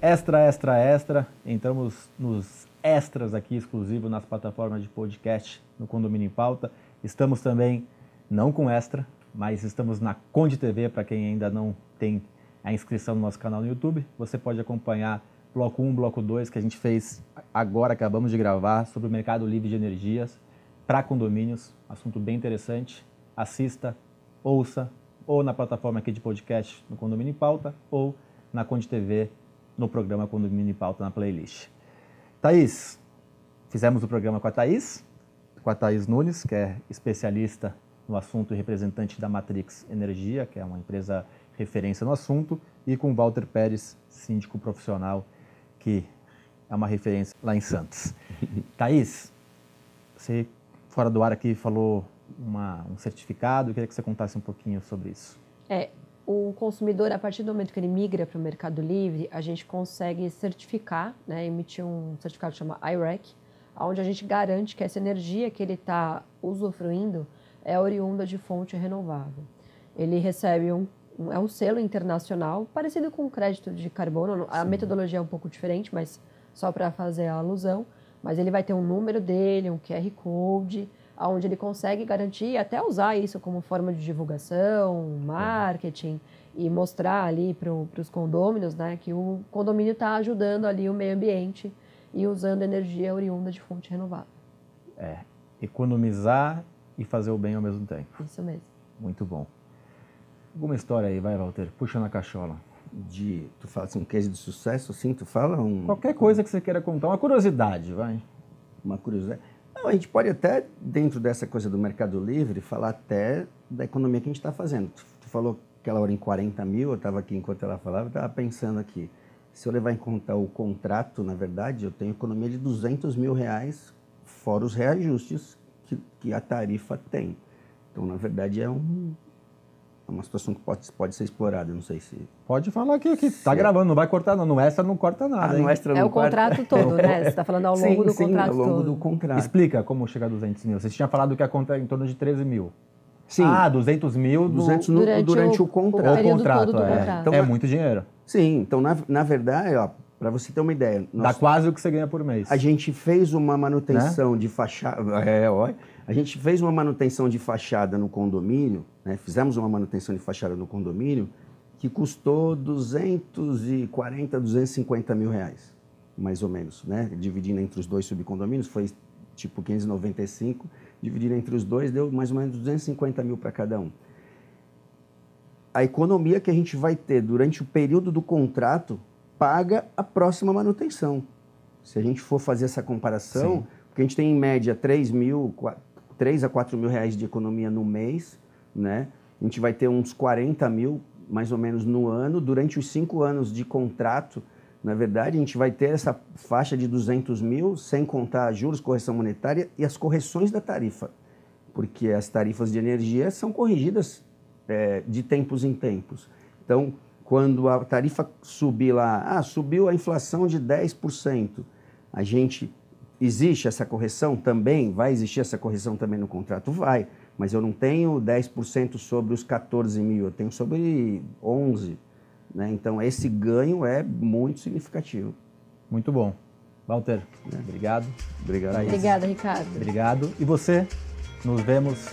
Extra, extra, extra. Entramos nos extras aqui, exclusivo nas plataformas de podcast no Condomínio em Pauta. Estamos também, não com extra, mas estamos na Conde TV, para quem ainda não tem a inscrição no nosso canal no YouTube. Você pode acompanhar bloco 1, bloco 2, que a gente fez agora, acabamos de gravar, sobre o mercado livre de energias para condomínios. Assunto bem interessante. Assista, ouça, ou na plataforma aqui de podcast no Condomínio em Pauta, ou na Conde TV, no programa Condomínio em Pauta na playlist. Thaís, fizemos o programa com a Thaís, com a Thaís Nunes, que é especialista no assunto e representante da Matrix Energia, que é uma empresa referência no assunto, e com Walter Pérez, síndico profissional, que é uma referência lá em Santos. Thaís, você fora do ar aqui falou uma, um certificado, eu queria que você contasse um pouquinho sobre isso. É, o consumidor, a partir do momento que ele migra para o Mercado Livre, a gente consegue certificar, né, emitir um certificado que chama IREC, onde a gente garante que essa energia que ele está usufruindo é oriunda de fonte renovável. Ele recebe um, um, é um selo internacional, parecido com o crédito de carbono, a Sim. metodologia é um pouco diferente, mas só para fazer a alusão, mas ele vai ter um número dele, um QR Code, onde ele consegue garantir até usar isso como forma de divulgação, marketing e mostrar ali para os condôminos né, que o condomínio está ajudando ali o meio ambiente e usando energia oriunda de fonte renovável. É, economizar e fazer o bem ao mesmo tempo. Isso mesmo. Muito bom. Alguma história aí, vai, Walter? Puxa na cachola. De, tu fala assim, um case de sucesso, assim, tu fala um... Qualquer coisa que você queira contar, uma curiosidade, vai. Uma curiosidade. Não, a gente pode até, dentro dessa coisa do Mercado Livre, falar até da economia que a gente está fazendo. Tu, tu, falou aquela hora em 40 mil, eu estava aqui enquanto ela falava, eu estava pensando aqui. Se eu levar em conta o contrato, na verdade, eu tenho economia de 200 mil reais, fora os reajustes que, que a tarifa tem. Então, na verdade, é um, é uma situação que pode, pode ser explorada, não sei se... Pode falar aqui, que está gravando, não vai cortar não, no extra não corta nada. Ah, no extra não é o contrato todo, né? Você está falando ao longo sim, do sim, contrato ao longo todo. do contrato. Explica como chega a 200 mil. Você tinha falado que a conta é em torno de 13 mil. Sim. Ah, 200 mil do... 200 no, durante, durante o, o, contrato. O, contrato, é. Contrato. Então, é muito dinheiro. Sim, então na, na verdade, ó, para você ter uma ideia... Nós, Dá quase o que você ganha por mês. A gente fez uma manutenção né? de fachada... É, ó, a gente fez uma manutenção de fachada no condomínio, né? fizemos uma manutenção de fachada no condomínio que custou 240, 250 mil reais, mais ou menos, né? Dividindo entre os dois subcondomínios, foi tipo 595, dividindo entre os dois deu mais ou menos 250 mil para cada um. A economia que a gente vai ter durante o período do contrato paga a próxima manutenção. Se a gente for fazer essa comparação, Sim. porque a gente tem em média 3 mil, 3 a 4 mil reais de economia no mês, né? A gente vai ter uns 40 mil, mais ou menos, no ano. Durante os cinco anos de contrato, na verdade, a gente vai ter essa faixa de 200 mil, sem contar juros, correção monetária e as correções da tarifa. Porque as tarifas de energia são corrigidas é, de tempos em tempos. Então, quando a tarifa subir lá, ah, subiu a inflação de 10%, a gente Existe essa correção também? Vai existir essa correção também no contrato? Vai, mas eu não tenho 10% sobre os 14 mil, eu tenho sobre 11. Né? Então, esse ganho é muito significativo. Muito bom. Walter, é. obrigado. Obrigado. Thaís. Obrigada, Ricardo. Obrigado. E você, nos vemos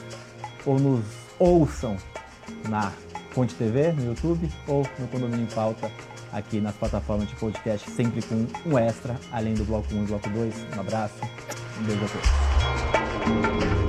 ou nos ouçam na Fonte TV, no YouTube ou no Condomínio em Pauta aqui nas plataformas de podcast, sempre com um extra, além do bloco 1 e bloco 2. Um abraço, um beijo a todos.